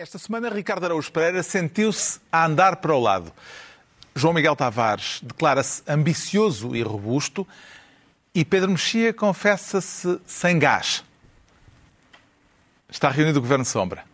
Esta semana, Ricardo Araújo Pereira sentiu-se a andar para o lado. João Miguel Tavares declara-se ambicioso e robusto e Pedro Mexia confessa-se sem gás. Está reunido o Governo Sombra.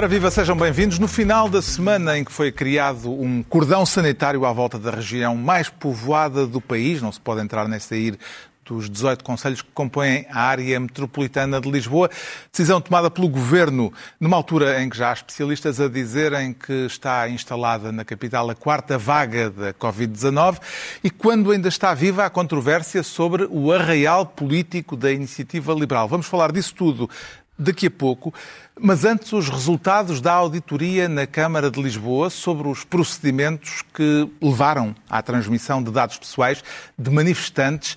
Ora viva, sejam bem-vindos. No final da semana em que foi criado um cordão sanitário à volta da região mais povoada do país, não se pode entrar nem sair dos 18 conselhos que compõem a área metropolitana de Lisboa. Decisão tomada pelo Governo numa altura em que já há especialistas a dizerem que está instalada na capital a quarta vaga da Covid-19 e quando ainda está viva a controvérsia sobre o arraial político da iniciativa liberal. Vamos falar disso tudo daqui a pouco. Mas antes, os resultados da auditoria na Câmara de Lisboa sobre os procedimentos que levaram à transmissão de dados pessoais de manifestantes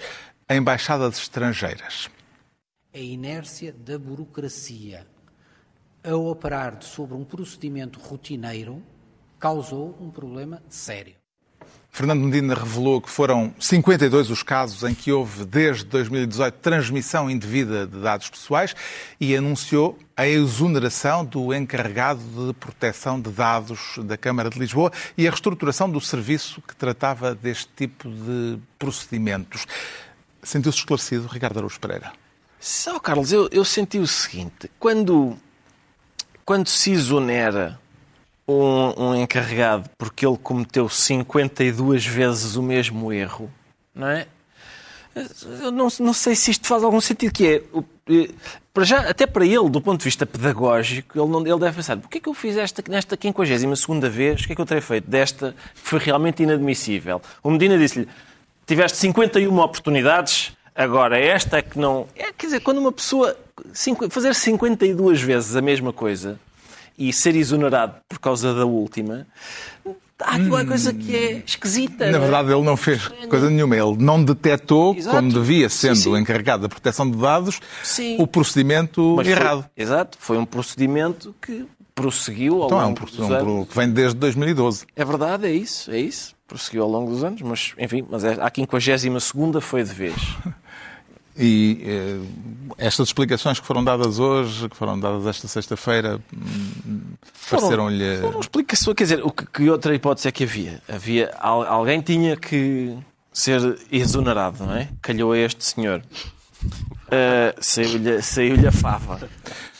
em embaixadas estrangeiras. A inércia da burocracia a operar sobre um procedimento rotineiro causou um problema sério. Fernando Medina revelou que foram 52 os casos em que houve, desde 2018, transmissão indevida de dados pessoais e anunciou a exoneração do encarregado de proteção de dados da Câmara de Lisboa e a reestruturação do serviço que tratava deste tipo de procedimentos. Sentiu-se esclarecido, Ricardo Araújo Pereira? Só, Carlos, eu, eu senti o seguinte: quando, quando se exonera um, um, encarregado porque ele cometeu 52 vezes o mesmo erro, não é? Eu não, não sei se isto faz algum sentido, que é, para já, até para ele, do ponto de vista pedagógico, ele, não, ele deve pensar, porquê é que eu fiz esta, nesta 52 vez, o que é que eu terei feito desta que foi realmente inadmissível? O Medina disse-lhe, tiveste 51 oportunidades, agora esta é que não... É, quer dizer, quando uma pessoa cinco, fazer 52 vezes a mesma coisa, e ser exonerado por causa da última, há aqui uma coisa que é esquisita. Na é? verdade, ele não fez coisa nenhuma. Ele não detectou, Exato. como devia, sendo sim, sim. encarregado da proteção de dados, sim. o procedimento Mas errado. Foi, exato. Foi um procedimento que prosseguiu ao então, longo é um, dos anos. que vem desde 2012. É verdade, é isso, é isso. Prosseguiu ao longo dos anos, mas, enfim, mas é, a 52 foi de vez. E eh, estas explicações que foram dadas hoje, que foram dadas esta sexta-feira, hum, pareceram-lhe. Foram explicações, quer dizer, o que, que, outra hipótese é que havia? Havia alguém tinha que ser exonerado, não é? Calhou a este senhor. Uh, saiu-lhe saiu a fava.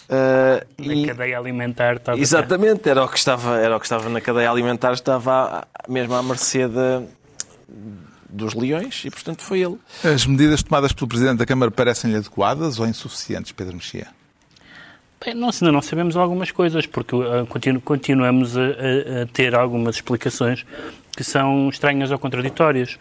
Uh, na e... cadeia alimentar estava. Exatamente, era o, que estava, era o que estava na cadeia alimentar, estava mesmo à mercê da dos leões e, portanto, foi ele. As medidas tomadas pelo Presidente da Câmara parecem-lhe adequadas ou insuficientes, Pedro Mexia? Bem, nós ainda não sabemos algumas coisas, porque uh, continu continuamos a, a, ter algumas explicações que são estranhas ou contraditórias.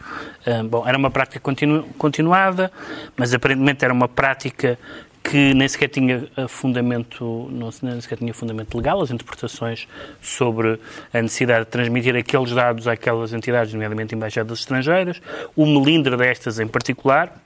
Uh, bom, era uma prática continu continuada, mas aparentemente era uma prática que nem sequer tinha eh, fundamento, não, nem sequer tinha fundamento legal, as interpretações sobre a necessidade de transmitir aqueles dados àquelas entidades, nomeadamente embaixadas estrangeiras, o melindre destas em particular,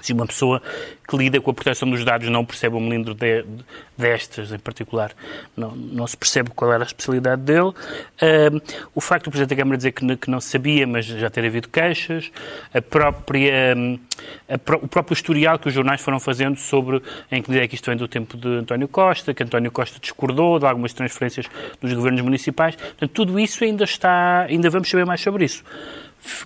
se uma pessoa que lida com a proteção dos dados não percebe o melindro de, de, destas em particular, não, não se percebe qual era a especialidade dele. Uh, o facto do Presidente da Câmara dizer que, que, não sabia, mas já ter havido queixas, a própria, a, o próprio historial que os jornais foram fazendo sobre em que medida é que isto vem do tempo de António Costa, que António Costa discordou de algumas transferências dos governos municipais. Portanto, tudo isso ainda está, ainda vamos saber mais sobre isso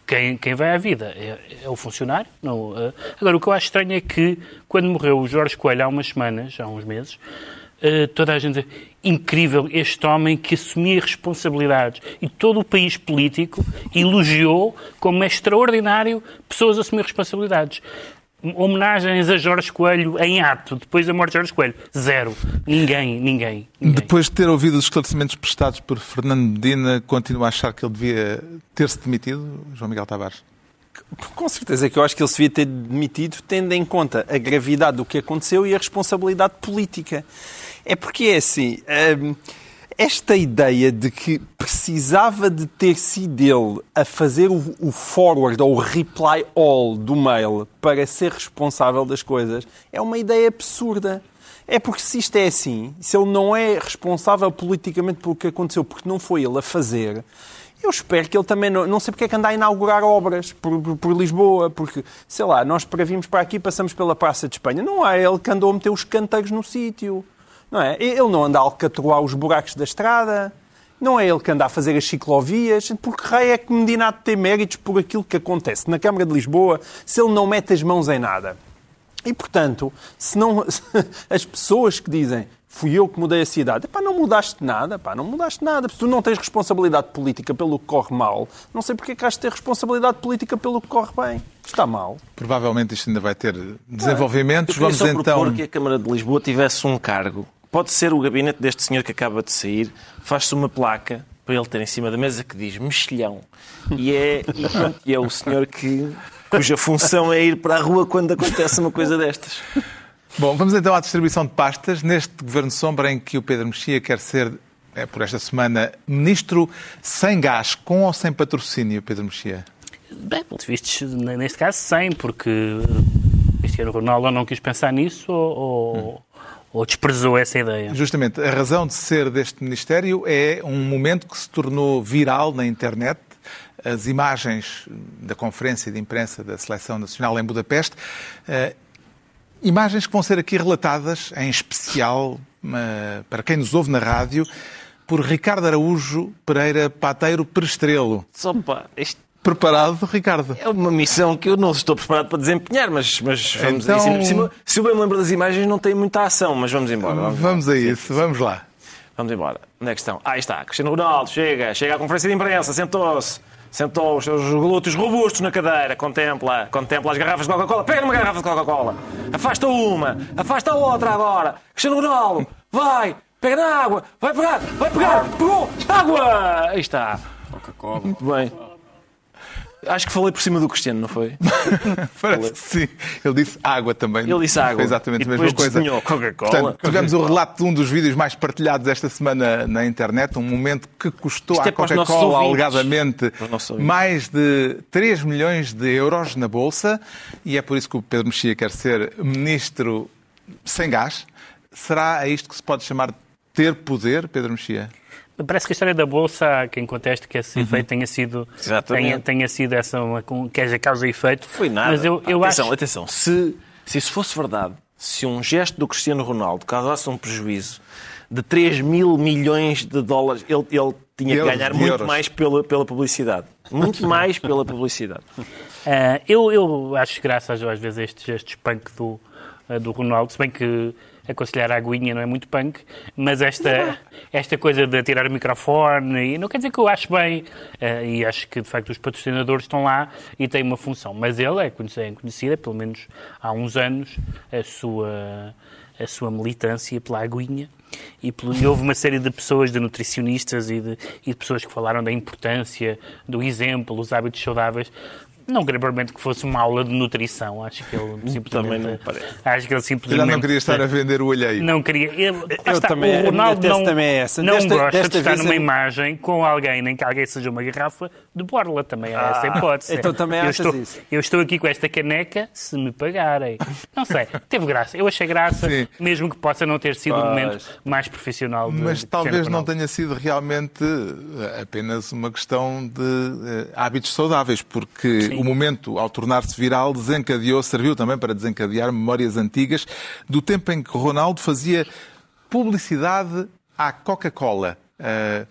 quem, quem vai à vida é, é o funcionário. Não, uh, agora, o que eu acho estranho é que, quando morreu o Jorge Coelho há umas semanas, há uns meses, uh, toda a gente incrível este homem que assumia responsabilidades e todo o país político elogiou como é extraordinário pessoas assumir responsabilidades homenagens a Jorge Coelho em ato, depois da morte de Jorge Coelho. Zero. Ninguém, ninguém, ninguém. Depois de ter ouvido os esclarecimentos prestados por Fernando Medina, continua a achar que ele devia ter-se demitido, João Miguel Tavares? Com certeza que eu acho que ele se devia ter demitido, tendo em conta a gravidade do que aconteceu e a responsabilidade política. É porque é assim. Hum, esta ideia de que precisava de ter sido ele a fazer o, o forward ou o reply all do mail para ser responsável das coisas é uma ideia absurda. É porque se isto é assim, se ele não é responsável politicamente pelo que aconteceu, porque não foi ele a fazer, eu espero que ele também não, não sei porque é que anda a inaugurar obras por, por, por Lisboa, porque, sei lá, nós para para aqui passamos pela Praça de Espanha. Não é ele que andou a meter os canteiros no sítio. Não é? Ele não anda a alcatroar os buracos da estrada. Não é ele que anda a fazer as ciclovias. Porque rei é que Medina há de ter méritos por aquilo que acontece na Câmara de Lisboa se ele não mete as mãos em nada. E, portanto, se não, as pessoas que dizem fui eu que mudei a cidade, pá, não mudaste nada, pá, não mudaste nada. Se tu não tens responsabilidade política pelo que corre mal, não sei porque é que has de ter responsabilidade política pelo que corre bem. Está mal. Provavelmente isto ainda vai ter desenvolvimentos. Eu queria Vamos só então. propor que a Câmara de Lisboa tivesse um cargo. Pode ser o gabinete deste senhor que acaba de sair, faz-se uma placa para ele ter em cima da mesa que diz mexilhão. E é, e, é o senhor que, cuja função é ir para a rua quando acontece uma coisa destas. Bom, vamos então à distribuição de pastas. Neste governo sombra em que o Pedro Mexia quer ser, é, por esta semana, ministro sem gás, com ou sem patrocínio, Pedro Mexia? Bem, pelos vistos, neste caso, sem, porque Cristiano Ronaldo não quis pensar nisso ou, ou, ou desprezou essa ideia. Justamente, a razão de ser deste Ministério é um momento que se tornou viral na internet. As imagens da conferência de imprensa da Seleção Nacional em Budapeste, eh, imagens que vão ser aqui relatadas, em especial eh, para quem nos ouve na rádio, por Ricardo Araújo Pereira Pateiro Perestrelo. Só pá, isto Preparado, Ricardo? é uma missão que eu não estou preparado para desempenhar, mas, mas vamos Então- a isso. Se eu bem me lembro das imagens, não tem muita ação, mas vamos embora. Vamos, Vamos a isso, vamos lá. Vamos embora. Onde é que estão? Ah, aí está. Cristiano Ronaldo chega, chega à conferência de imprensa, sentou-se. Sentou os seus glúteos robustos na cadeira, contempla, contempla as garrafas de Coca-Cola, pega numa garrafa de Coca-Cola, afasta uma, afasta a outra agora. Cristiano Ronaldo, vai, pega na água, vai pegar, vai pegar, pegou, água! Aí está. Coca-Cola. Muito bem. Acho que falei por cima do Cristiano, não foi? Parece que sim. Ele disse água também. Ele disse água. Foi exatamente a mesma coisa. Coca-Cola. Tivemos o relato de um dos vídeos mais partilhados esta semana na internet, um momento que custou Isto à é Coca-Cola, alegadamente, mais de 3 milhões de euros na Bolsa, e é por isso que o Pedro Mexia quer ser ministro sem gás. Será a isto que se pode chamar de ter poder, Pedro Mexia? Parece que a história da Bolsa, há quem conteste que esse efeito tenha sido, Exatamente. tenha, tenha sido essa, uma, que haja causa e efeito. Foi nada. Mas eu, eu atenção, acho... atenção. Se, se isso fosse verdade, se um gesto do Cristiano Ronaldo causasse um prejuízo de 3 mil milhões de dólares, ele, ele tinha que ganhar muito euros. mais pela, pela publicidade. Muito mais pela publicidade. Ah, eu, eu acho graças às vezes a estes gestos punk do, ah, do Ronaldo, se bem que aconselhar a aguinha não é muito punk, mas esta, esta coisa de tirar o microfone, e não quer dizer que eu acho bem, ah, e acho que de facto os patrocinadores estão lá e têm uma função, mas ele é conhecida, é conhecida pelo menos há uns anos, a sua, a sua militância pela aguinha. E, e houve uma série de pessoas, de nutricionistas e de, e de pessoas que falaram da importância, do exemplo, os hábitos saudáveis. Não queria propriamente que fosse uma aula de nutrição. Acho que ele simplesmente. Também não parece. Acho que ele Já simplesmente. não queria estar a vender o alheio. Não queria. Ele, Eu está, também- o Ronaldo não, também é essa. não Desta- gosta desta de estar numa eu- imagem com alguém, nem que alguém seja uma garrafa de borla. Também é essa a hipótese. então também eu achas estou, isso? Eu estou aqui com esta caneca se me pagarem. Não sei, teve graça. Eu achei graça, Sim. mesmo que possa não ter sido o Pois. momento mais profissional de Mas de talvez não tenha sido realmente eh, apenas uma questão de eh, hábitos saudáveis, porque o momento, ao tornar-se viral, desencadeou, serviu também para desencadear memórias antigas do tempo em que Ronaldo fazia publicidade à Coca-Cola. Eh,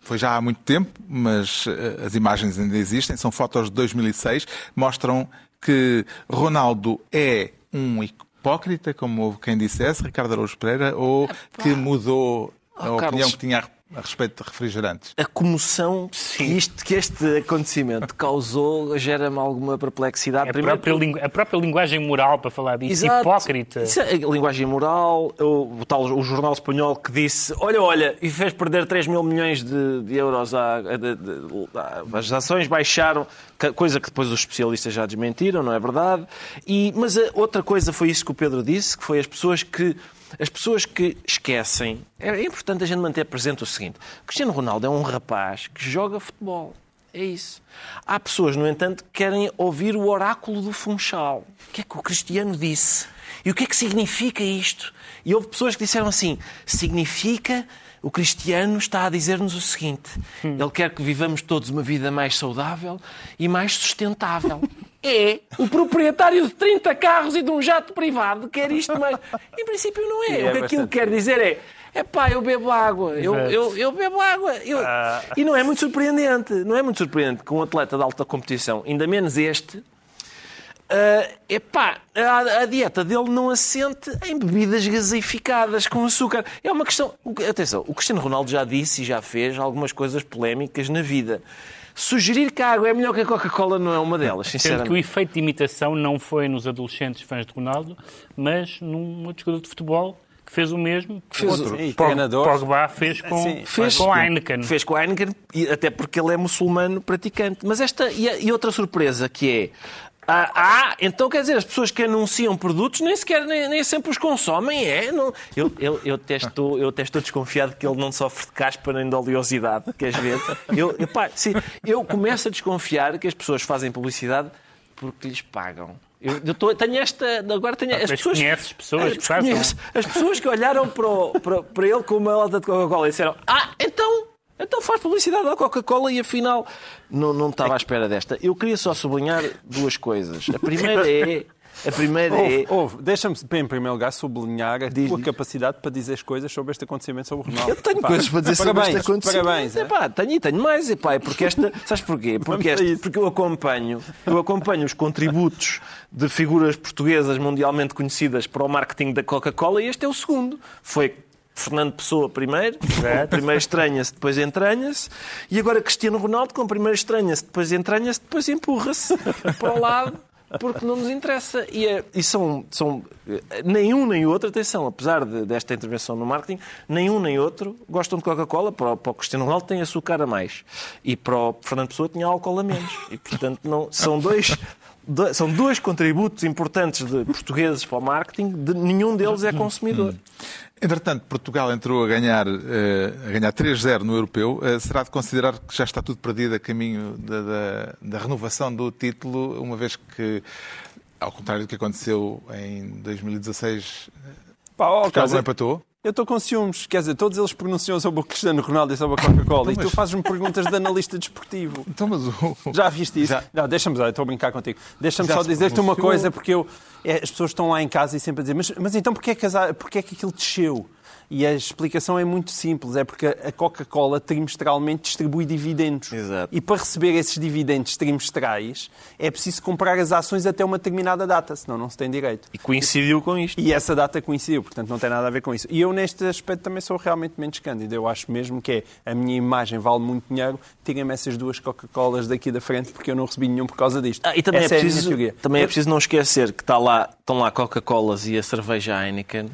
foi já há muito tempo, mas eh, as imagens ainda existem. São fotos de 2006. Mostram que Ronaldo é um hipócrita, como houve quem dissesse, Ricardo Araújo Pereira, ou que mudou a Oh, opinião Carlos. que tinha a a respeito de refrigerantes. A comoção que, isto, que este acontecimento causou gera-me alguma perplexidade. A Primeiro, própria, lingu- a própria linguagem moral para falar disso, Exato. hipócrita. Isso é a linguagem moral, o, o tal o jornal espanhol que disse olha, olha, e fez perder 3 mil milhões de, de euros, à, de- de- as ações baixaram, coisa que depois os especialistas já desmentiram, não é verdade? E, mas a outra coisa foi isso que o Pedro disse, que foi as pessoas que as pessoas que esquecem. É importante a gente manter presente o seguinte: Cristiano Ronaldo é um rapaz que joga futebol. É isso. Há pessoas, no entanto, que querem ouvir o oráculo do Funchal. O que é que o Cristiano disse? E o que é que significa isto? E houve pessoas que disseram assim: significa o cristiano está a dizer-nos o seguinte: ele quer que vivamos todos uma vida mais saudável e mais sustentável. É o proprietário de 30 carros e de um jato privado quer isto, mas em princípio não é. É o que aquilo quer dizer é. É pá, eu bebo água, eu, eu, eu bebo água. Eu... E não é muito surpreendente, não é muito surpreendente que um atleta de alta competição, ainda menos este, ah, epá, a, a dieta dele não assente em bebidas gaseificadas com açúcar. É uma questão. Atenção, o Cristiano Ronaldo já disse e já fez algumas coisas polémicas na vida. Sugerir que a água é melhor que a Coca-Cola não é uma delas, Sendo que o sinceramente. efeito de imitação não foi nos adolescentes fãs de Ronaldo, mas num outro jogador de futebol que fez o mesmo. que Fez outro. o- Sim, Pog-. Pogba fez com, Sim, fez- com Heineken. Fez com Heineken, e até porque ele é muçulmano praticante. Mas esta. E, e outra surpresa que é. Ah, ah, então quer dizer, as pessoas que anunciam produtos nem sequer, nem, nem sempre os consomem, é? Não, eu, eu, eu, até estou, eu até estou desconfiado que ele não sofre de caspa nem de oleosidade, queres ver? Eu, eu, pá, sim, eu começo a desconfiar que as pessoas fazem publicidade porque lhes pagam. Eu, eu estou- tenho esta. Agora tenho. as mas pessoas, conheces pessoas Ah, que façam? conheço. As pessoas que olharam para, o- para- para ele com uma lata de Coca-Cola e disseram: Ah, então, então faz publicidade à Coca-Cola e afinal não, não estava à espera desta. Eu queria só sublinhar duas coisas. A primeira é. A primeira é. Houve, houve. Deixa-me, em primeiro lugar, sublinhar a Diz, tua diz. capacidade para dizer as coisas sobre este acontecimento sobre o Ronaldo. Eu tenho Pá, coisas para dizer sobre parabéns, este acontecimento. Parabéns. é? Epá, tenho e tenho mais. Epá, é porque esta. Sabes porquê? Porque, esta- porque eu acompanho, eu acompanho os contributos de figuras portuguesas mundialmente conhecidas para o marketing da Coca-Cola e este é o segundo. Foi Fernando Pessoa primeiro, primeiro estranha-se, depois entranha-se, e agora Cristiano Ronaldo, com primeiro estranha-se, depois entranha-se, depois empurra-se para o lado, porque não nos interessa. E, é- e são, são. Nenhum nem outro, atenção, apesar de- desta intervenção no marketing, nenhum nem outro gostam de Coca-Cola. Para, o- para o Cristiano Ronaldo tem açúcar a mais. E para o Fernando Pessoa tinha álcool a menos. E, portanto, não, são dois. do- São dois contributos importantes de portugueses para o marketing, de, nenhum deles é consumidor. Entretanto, Portugal entrou a ganhar, eh, a ganhar 3-0 no europeu. Eh, será de considerar que já está tudo perdido a caminho da, da- da renovação do título, uma vez que, ao contrário do que aconteceu em 2016, Pá, ó, Portugal não empatou? Eu estou com ciúmes. Quer dizer, todos eles pronunciam sobre o Cristiano Ronaldo e sobre a Coca-Cola. E tu fazes-me perguntas de analista desportivo. Então, mas o... Já viste isso? Já. Não, deixa-me, estou a brincar contigo. Deixa-me só dizer-te uma coisa, porque eu, é, as pessoas estão lá em casa e sempre a dizer, mas, mas então porquê é, que porquê é que aquilo desceu? E a explicação é muito simples, é porque a Coca-Cola trimestralmente distribui dividendos. Exato. E para receber esses dividendos trimestrais é preciso comprar as ações até uma determinada data, senão não se tem direito. E coincidiu com isto. E essa data coincidiu, portanto não tem nada a ver com isso. E eu neste aspecto também sou realmente menos cândido. Eu acho mesmo que é a minha imagem vale muito dinheiro, tirem-me essas duas Coca-Colas daqui da frente porque eu não recebi nenhum por causa disto. Ah, e também, Essa é a minha preciso, teoria. também é preciso não esquecer que está lá, estão lá Coca-Colas e a cerveja Heineken.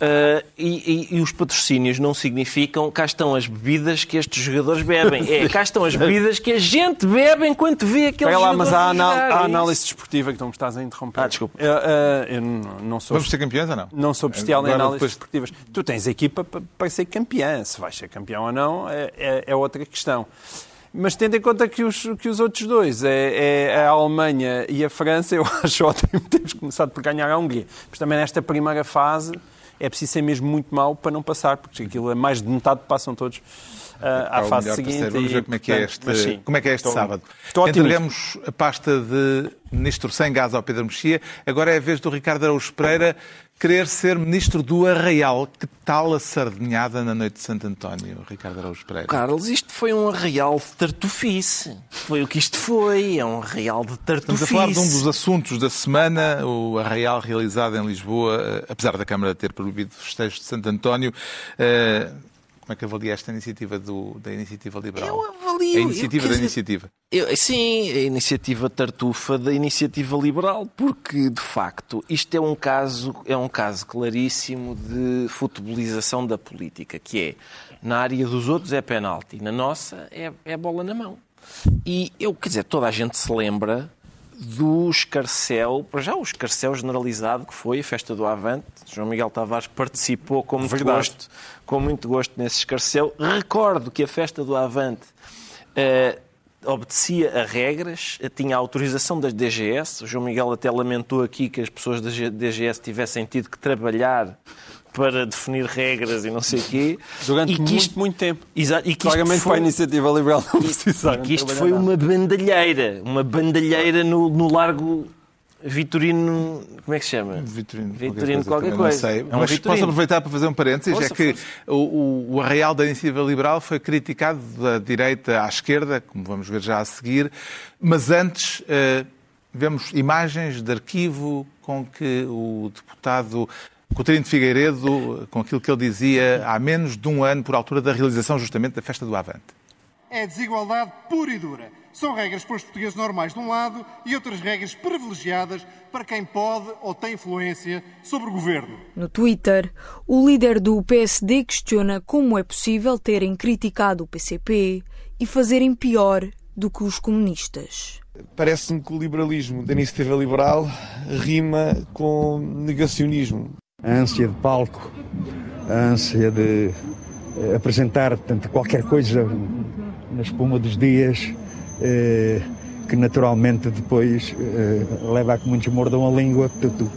Ah, e, e- e os patrocínios não significam cá estão as bebidas que estes jogadores bebem. É, cá estão as bebidas que a gente bebe enquanto vê aqueles Espera lá, mas há, anal- é análise desportiva que tu me estás a interromper. Ah, desculpa. Eu, ah, eu não não sou, Vamos ser campeões ou não? não sou bestial em análises depois- desportivas. Tu tens equipa pa- para ser campeã. Se vais ser campeão ou não é, é- é outra questão. Mas tendo em conta que os, que os outros dois, é, é a Alemanha e a França, eu acho ótimo termos começado por ganhar a Hungria. Mas também nesta primeira fase é preciso ser mesmo muito mau para não passar, porque aquilo é mais de metade passam todos Para à fase seguinte. Vamos e, ver como é que é este, sim, como é que é este estou- sábado. Estou. Entregamos a pasta de ministro sem gás ao Pedro Mexia. Agora é a vez do Ricardo Araújo Pereira querer ser ministro do Arraial. Que tal a sardinhada na noite de Santo António, Ricardo Araújo Pereira? Carlos, isto foi um arraial de tartufice. Foi o que isto foi. É um arraial de tartufice. Estamos a falar de um dos assuntos da semana, o arraial realizado em Lisboa, eh, apesar da Câmara ter proibido festejos de Santo António. Eh, Como é que avalia esta iniciativa do- da Iniciativa Liberal? Eu avalio, A eu iniciativa quer da dizer- iniciativa. Eu- sim, a iniciativa tartufa da iniciativa liberal, porque de facto isto é um caso, é um caso claríssimo de futebolização da política, que é na área dos outros é penalti, na nossa é, é bola na mão. E eu, quer dizer, toda a gente se lembra do escarcel, para já o escarcel generalizado que foi a festa do Avante. João Miguel Tavares participou com muito Verdade. gosto, com muito gosto nesse escarcel. Recordo que a festa do Avante eh, obedecia a regras, tinha a autorização das DGS. O João Miguel até lamentou aqui que as pessoas da DGS tivessem tido que trabalhar para definir regras e não sei o quê. Durante E que muito, isto- muito tempo. Exato, e que Claramente foi- para a iniciativa liberal não precisaram. que isto foi nada. uma bandalheira, uma bandalheira no, no largo Vitorino, como é que se chama? Vitorino, Vitorino qualquer qualquer coisa, coisa. também É não um sei. Mas Vitorino. posso aproveitar para fazer um parênteses? É que o, o, arraial da iniciativa liberal foi criticado da direita à esquerda, como vamos ver já a seguir, mas antes eh, vemos imagens de arquivo com que o deputado Coutinho de Figueiredo, com aquilo que ele dizia há menos de um ano, por altura da realização justamente da festa do Avante. É desigualdade pura e dura. São regras para os portugueses normais de um lado e outras regras privilegiadas para quem pode ou tem influência sobre o governo. No Twitter, o líder do PSD questiona como é possível terem criticado o PCP e fazerem pior do que os comunistas. Parece-me que o liberalismo da iniciativa liberal rima com negacionismo. A ânsia de palco, a ânsia de eh, apresentar portanto, qualquer coisa na espuma dos dias, eh, que naturalmente depois eh, leva a que muitos mordam a língua,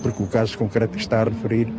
porque o caso concreto que está a referir,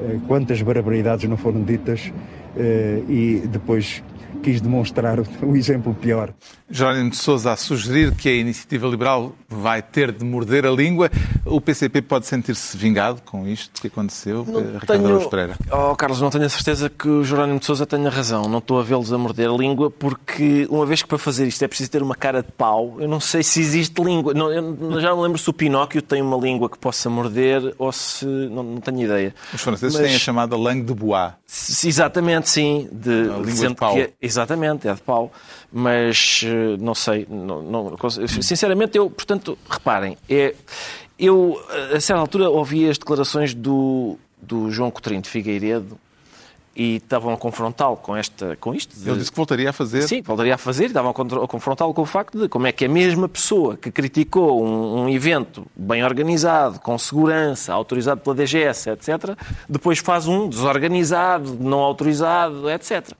eh, quantas barbaridades não foram ditas eh, e depois quis demonstrar o exemplo pior. Jerónimo de Sousa a sugerir que a iniciativa liberal vai ter de morder a língua. O PCP pode sentir-se vingado com isto que aconteceu, eh, Ricardo Araújo Pereira. Oh, Carlos, não tenho a certeza que o Jerónimo de Sousa tenha razão. Não estou a vê-los a morder a língua, porque uma vez que para fazer isto é preciso ter uma cara de pau, eu não sei se existe língua. Não, eu já não lembro se o Pinóquio tem uma língua que possa morder ou se. Não, não tenho ideia. Os franceses Mas- têm a chamada langue de bois. S- Exatamente, sim. De, A língua de dizendo pau. Exatamente, é de pau. Mas eh, não sei. Não, não- sinceramente, eu, portanto, reparem, é, eu a certa altura ouvi as declarações do, do João Coutinho de Figueiredo e estavam a confrontá-lo com, esta, com isto. de- Ele disse que voltaria a fazer. Sim, voltaria a fazer e estavam a confrontá-lo com o facto de como é que a mesma pessoa que criticou um, um evento bem organizado, com segurança, autorizado pela DGS, etc., depois faz um desorganizado, não autorizado, etc.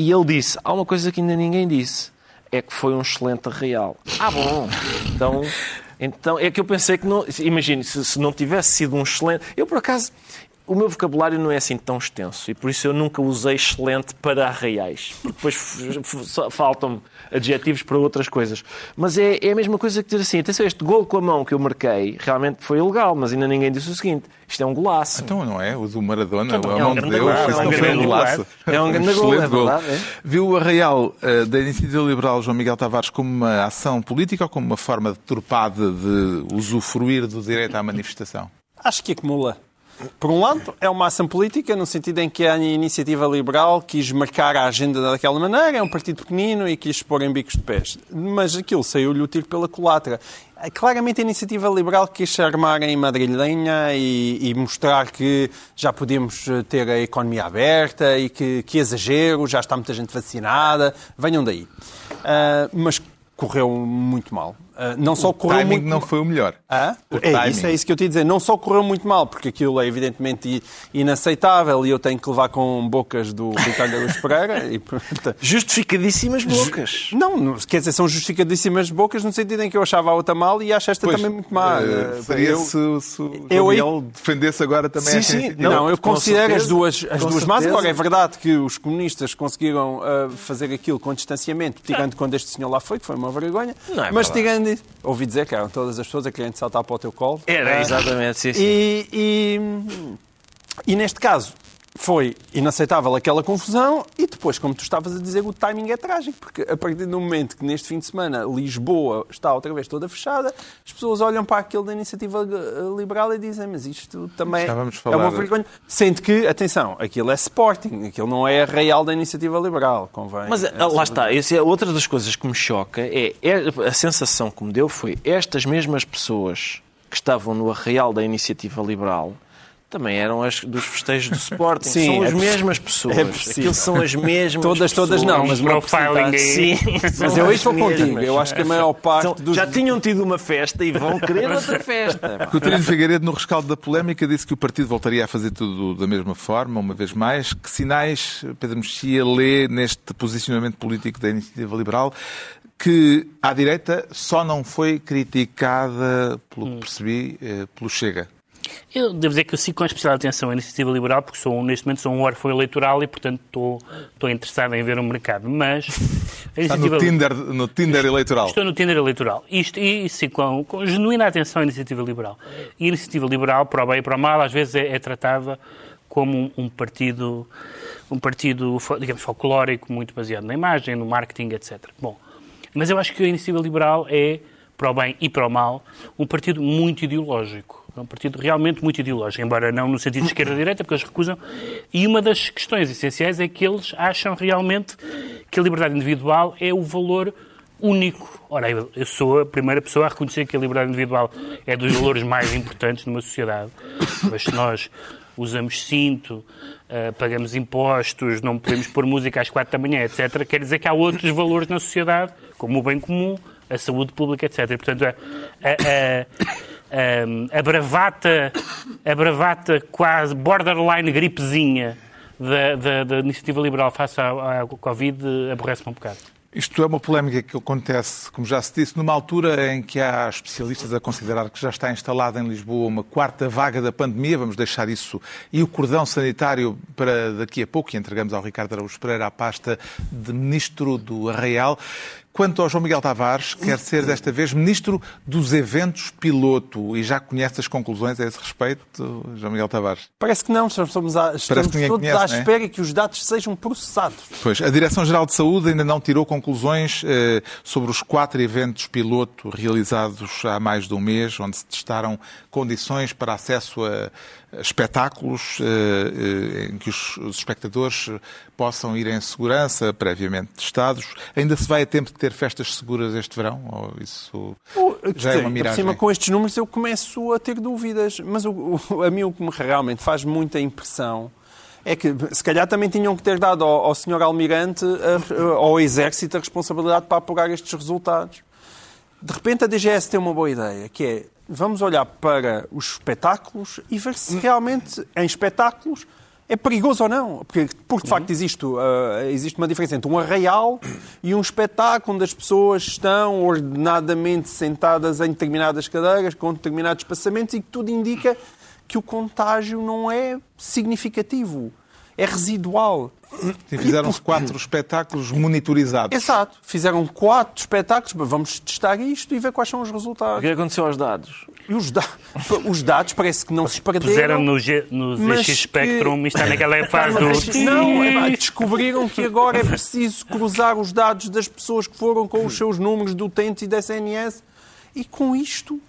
E ele disse: há uma coisa que ainda ninguém disse, é que foi um excelente real. Ah, bom, então. Então, é que eu pensei que não. Imagine, se, se não tivesse sido um excelente. Eu, por acaso, o meu vocabulário não é assim tão extenso e por isso eu nunca usei excelente para arraiais. Porque depois f- f- só faltam-me adjetivos para outras coisas. Mas é, é a mesma coisa que dizer assim: atenção, este gol com a mão que eu marquei realmente foi ilegal, mas ainda ninguém disse o seguinte: isto é um golaço. Então não é? O do Maradona, Então, a é um mão de grande Deus, gol, isso é um não foi grande um gol, golaço. é um grande gol, é verdade, é. Viu o arraial eh, da iniciativa liberal João Miguel Tavares como uma ação política ou como uma forma deturpada de usufruir do direito à manifestação? Acho que acumula. Por um lado, é uma ação política, no sentido em que a iniciativa liberal quis marcar a agenda daquela maneira, é um partido pequenino e quis pôr em bicos de pés. Mas aquilo saiu-lhe o tiro pela culatra. Claramente a iniciativa liberal quis se armar em madrilhenha e, e mostrar que já podíamos eh, ter a economia aberta e que, que exagero, já está muita gente vacinada, venham daí. Ah, mas correu muito mal. Ah, não só O correu timing muito não foi o melhor. Hã? O É timing. isso, é isso que eu te ia dizer. Não só correu muito mal, porque aquilo é evidentemente inaceitável e eu tenho que levar com bocas do Ricardo Luz Pereira. E, Justificadíssimas bocas. não, não, quer dizer, são justificadíssimas bocas no sentido em que eu achava a outra mal e acho esta Pois, também muito má. Eh, seria eu- se, se o eu Miguel defendesse agora também Sim, esta sim. iniciativa. Não, eu considero certeza, as duas, as duas más. Agora, é verdade que os comunistas conseguiram ah, fazer aquilo com distanciamento, tirando quando este senhor lá foi, que foi uma vergonha. Não é mas verdade. tirando ouvi dizer que eram todas as pessoas a querem saltar para o teu colo. Era, Ah, exatamente, sim, sim. E, e, e neste caso foi inaceitável aquela confusão e depois, como tu estavas a dizer, o timing é trágico, porque a partir do momento que neste fim de semana Lisboa está outra vez toda fechada, as pessoas olham para aquilo da iniciativa eh, liberal e dizem, mas isto também é uma vergonha. Sendo que, atenção, aquilo é Sporting, aquilo não é a real da iniciativa liberal, convém. Mas É lá está, essa é outra das coisas que me choca é, é a sensação que me deu foi estas mesmas pessoas que estavam no arraial da iniciativa liberal Também eram as dos festejos do Sporting. Sim, são é as poss- mesmas pessoas. é. Aquilo são as mesmas Todas, todas pessoas. não, mas uma profiling. Sim, Mas eu estou contigo. Eu acho que a maior parte São- dos... Já tinham tido uma festa e vão querer outra festa. Coutinho Figueiredo, no rescaldo da polémica, disse que o partido voltaria a fazer tudo da mesma forma, uma vez mais. Que sinais Pedro Mexia lê neste posicionamento político da Iniciativa Liberal que, à direita, só não foi criticada, pelo que percebi, eh, pelo Chega? Eu devo dizer que eu sigo com especial atenção a iniciativa liberal, porque sou, neste momento sou um órfão eleitoral e, portanto, estou, estou interessado em ver o mercado. Mas Está no Tinder, no Tinder eleitoral. Estou no Tinder eleitoral. Isto, e sigo com, com genuína atenção à iniciativa liberal. E a iniciativa liberal, para o bem e para o mal, às vezes é, é tratada como um, um partido, um partido, digamos, folclórico, muito baseado na imagem, no marketing, etc. Bom, mas eu acho que a iniciativa liberal é, para o bem e para o mal, um partido muito ideológico. É um partido realmente muito ideológico, embora não no sentido de esquerda-direita, porque eles recusam. E uma das questões essenciais é que eles acham realmente que a liberdade individual é o valor único. Ora, eu sou a primeira pessoa a reconhecer que a liberdade individual é dos valores mais importantes numa sociedade. Mas se nós usamos cinto, eh, pagamos impostos, não podemos pôr música às quatro da manhã, etc., quer dizer que há outros valores na sociedade, como o bem comum, a saúde pública, etc. E, portanto, a, a, a, a bravata, a bravata quase borderline gripezinha da, da, da iniciativa liberal face à, à Covid aborrece-me um bocado. Isto é uma polémica que acontece, como já se disse, numa altura em que há especialistas a considerar que já está instalada em Lisboa uma quarta vaga da pandemia. Vamos deixar isso e o cordão sanitário para daqui a pouco e entregamos ao Ricardo Araújo Pereira a pasta de Ministro do Arraial. Quanto ao João Miguel Tavares, quer ser desta vez Ministro dos Eventos Piloto e já conhece as conclusões a esse respeito, João Miguel Tavares? Parece que não, estamos, a, estamos que todos conhece, à é? espera que os dados sejam processados. Pois, a Direção-Geral de Saúde ainda não tirou conclusões eh, sobre os quatro eventos piloto realizados há mais de um mês, onde se testaram condições para acesso a espetáculos eh, eh, em que os, espectadores possam ir em segurança, previamente testados. Ainda se vai a tempo de ter festas seguras este verão? Ou isso já é uma por miragem? cima, com estes números eu começo a ter dúvidas, mas o, o- a mim o que me realmente faz muita impressão é que se calhar também tinham que ter dado ao, ao Sr. Almirante, a- ao Exército, a responsabilidade para apurar estes resultados. De repente a DGS tem uma boa ideia, que é vamos olhar para os espetáculos e ver se realmente em espetáculos é perigoso ou não. Porque, porque de facto existe, uh, existe uma diferença entre um arraial e um espetáculo onde as pessoas estão ordenadamente sentadas em determinadas cadeiras, com determinados espaçamentos e que tudo indica que o contágio não é significativo, é residual. Sim, Fizeram-se quatro espetáculos monitorizados. Exato. Fizeram quatro espetáculos. Vamos testar isto e ver quais são os O resultados. que aconteceu aos dados? E os, da- os dados parece que não se perderam. Puseram no, G, no ZX que- Spectrum e está naquela fase do... Não, é, descobriram que agora é preciso cruzar os dados das pessoas que foram com os seus números do utentes e da SNS. E com isto,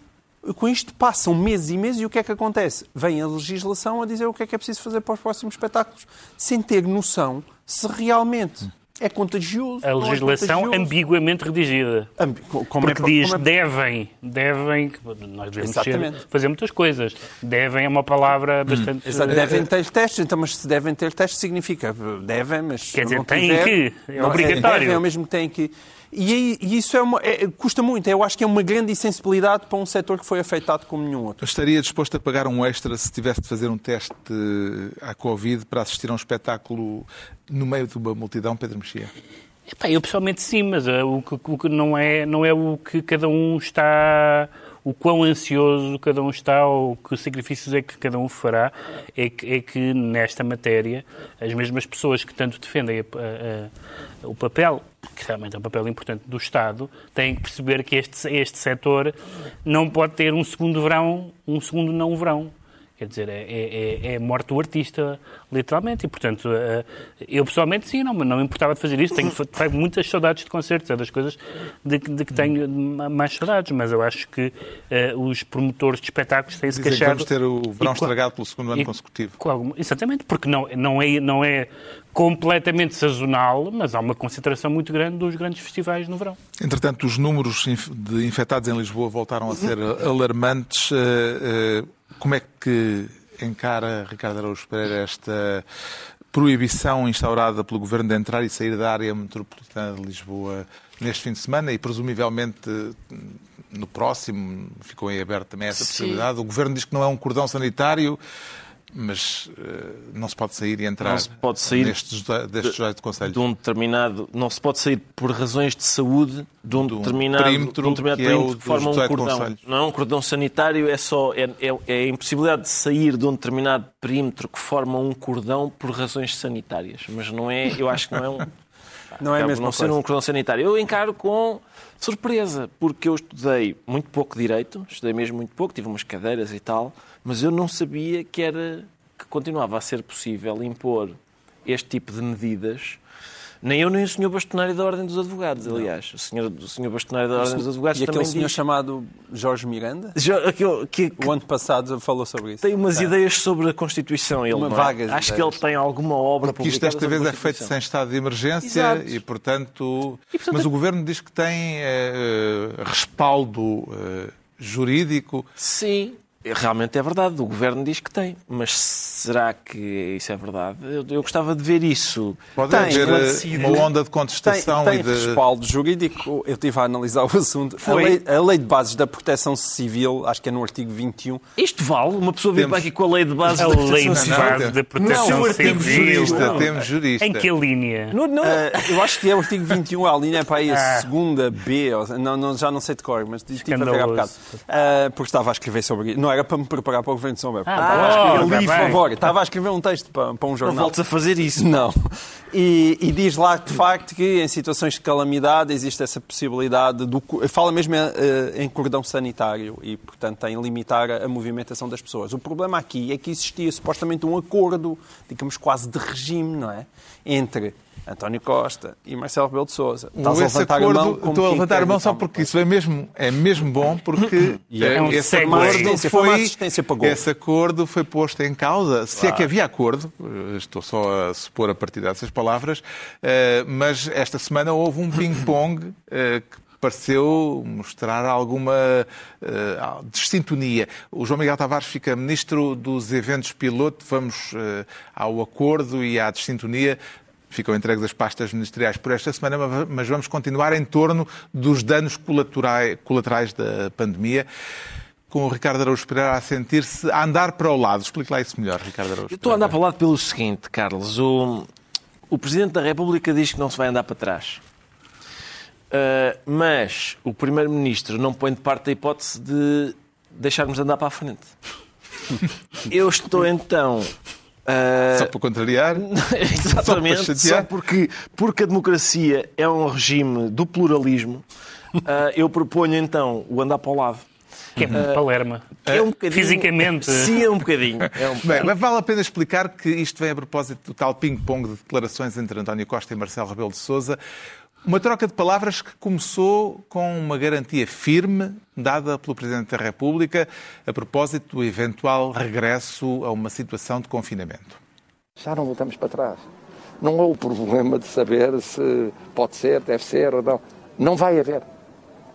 com isto passam meses e meses e o que é que acontece? Vem a legislação a dizer o que é que é preciso fazer para os próximos espetáculos, sem ter noção se realmente é contagioso. A é legislação contagioso. ambiguamente redigida. Ambi- co- como é Porque pa- diz como é- devem, devem, que nós devemos ser- fazer muitas coisas. Devem é uma palavra bastante... Exato, devem ter testes, então, mas se devem ter testes significa devem, mas Quer dizer, não têm que, é não, obrigatório. devem, ao mesmo têm que. E, e isso é uma, é- custa muito, eu acho que é uma grande insensibilidade para um setor que foi afetado como nenhum outro. Estaria disposto a pagar um extra se tivesse de fazer um teste à Covid para assistir a um espetáculo no meio de uma multidão, Pedro Mexia? Eu pessoalmente sim, mas eh, o, que, o que não, é, não é o que cada um está, o quão ansioso cada um está ou que sacrifícios é que cada um fará, é que, é que nesta matéria as mesmas pessoas que tanto defendem a- a- a- o papel, que realmente é um papel importante do Estado, têm que perceber que este, este setor não pode ter um segundo verão, um segundo não verão. Quer dizer, é, é, é- é morte do artista, literalmente. E, portanto, eh, eu pessoalmente sim, não, não me importava de fazer isso. Tenho facto, muitas saudades de concertos, é das coisas de, que- de que tenho ma- mais saudades. Mas eu acho que eh, os promotores de espetáculos têm-se que queixado. vamos ter o verão estragado pelo segundo ano e- consecutivo. alguma- exatamente, porque não, não, é, não é completamente sazonal, mas há uma concentração muito grande dos grandes festivais no verão. Entretanto, os números de infectados em Lisboa voltaram a ser alarmantes. Eh, eh, Como é que encara, Ricardo Araújo Pereira, esta proibição instaurada pelo Governo de entrar e sair da área metropolitana de Lisboa neste fim de semana e presumivelmente no próximo ficou em aberto também essa Sim. possibilidade. O Governo diz que não é um cordão sanitário, mas eh, não se pode sair e entrar Não se pode sair nestes, destes 18 conselhos. de um determinado. Não se pode sair por razões de saúde de um De um determinado perímetro de um determinado que é perímetro que dos forma um 18 cordão. Não é um cordão sanitário, é só é, é, é a impossibilidade de sair de um determinado perímetro que forma um cordão por razões sanitárias. Mas não é, eu acho que não é um. Não é mesma não ser um cordão sanitário. Eu encaro com surpresa, porque eu estudei muito pouco direito, estudei mesmo muito pouco, tive umas cadeiras e tal, mas eu não sabia que era que continuava a ser possível impor este tipo de medidas. Nem eu nem o senhor bastonário da Ordem dos Advogados, aliás. O senhor, o senhor bastonário da Ordem dos Advogados E também aquele senhor diz... chamado Jorge Miranda, aquele que, que o ano passado falou sobre isso. tem umas Tá. ideias sobre a Constituição. Ele, Uma é? vagas Acho que ideias. ele tem alguma obra Porque isto desta vez é feito sem estado de emergência Exato. e, portanto, E, portanto, Mas é- o Governo diz que tem eh, respaldo eh, jurídico. Sim, realmente é verdade. O governo diz que tem. Mas será que isso é verdade? Eu, eu gostava de ver isso. Pode Tem, haver eh, esclarecido. uma onda de Tem, contestação tem e de... respaldo jurídico. Eu estive a analisar o assunto. A Foi. lei, a lei de bases da proteção civil, acho que é no artigo 21, Isto vale? Uma pessoa Temos- para aqui com a lei de base A da lei proteção de civil? base Não, da proteção não, Temos civil. jurista, temos jurista. Em que linha? Não, não. Ah, eu acho que é o artigo 21, a linha é para aí a Ah. segunda B, ou- não, não, já não sei de cor, mas estive a ver há bocado. Ah, porque estava a escrever sobre isso. Não era para me preparar para o governo de São Bento. Ah, estava a bom, escrever, favor, estava a escrever um texto para, para um Não jornal. voltes a fazer isso. Não. E, e diz lá, de facto, que em situações de calamidade existe essa possibilidade, do, fala mesmo eh, em cordão sanitário e, portanto, em limitar a, a movimentação das pessoas. O problema aqui é que existia supostamente um acordo, digamos, quase de regime, não é? Entre António Costa e Marcelo Rebelo de Sousa. Estás a Esse levantar acordo, a mão estou a levantar a mão só uma porque isso é mesmo, é mesmo bom, porque É um esse, acordo foi foi, assistência para gol. esse acordo foi posto em causa. Se é que havia acordo, eh, estou só a supor a partir dessas palavras, eh, mas esta semana houve um ping-pong eh, que pareceu mostrar alguma eh, desintonia. O João Miguel Tavares fica ministro dos eventos piloto, vamos eh, ao acordo e à desintonia. Ficam entregues as pastas ministeriais por esta semana, mas- mas vamos continuar em torno dos danos colaterais, colaterais da pandemia, com o Ricardo Araújo Pereira a sentir-se a andar para o lado. Explique lá isso melhor, Ricardo Araújo Eu estou a andar para o lado pelo seguinte, Carlos. O, o Presidente da República diz que não se vai andar para trás. Ah, mas o Primeiro-Ministro não põe de parte a hipótese de deixarmos andar para a frente. Eu estou então. ah, Só para contrariar, Exatamente, Só para só, porque, porque a democracia é um regime do pluralismo, ah, eu proponho então o andar para o lado. Que é Palerma. É um bocadinho- Fisicamente. Sim, é um bocadinho. É um Bem, mas vale a pena explicar que isto vem a propósito do tal ping-pong de declarações entre António Costa e Marcelo Rebelo de Sousa. Uma troca de palavras que começou com uma garantia firme dada pelo Presidente da República a propósito do eventual regresso a uma situação de confinamento. Já não voltamos para trás. Não há o problema de saber se pode ser, deve ser ou não. Não vai haver.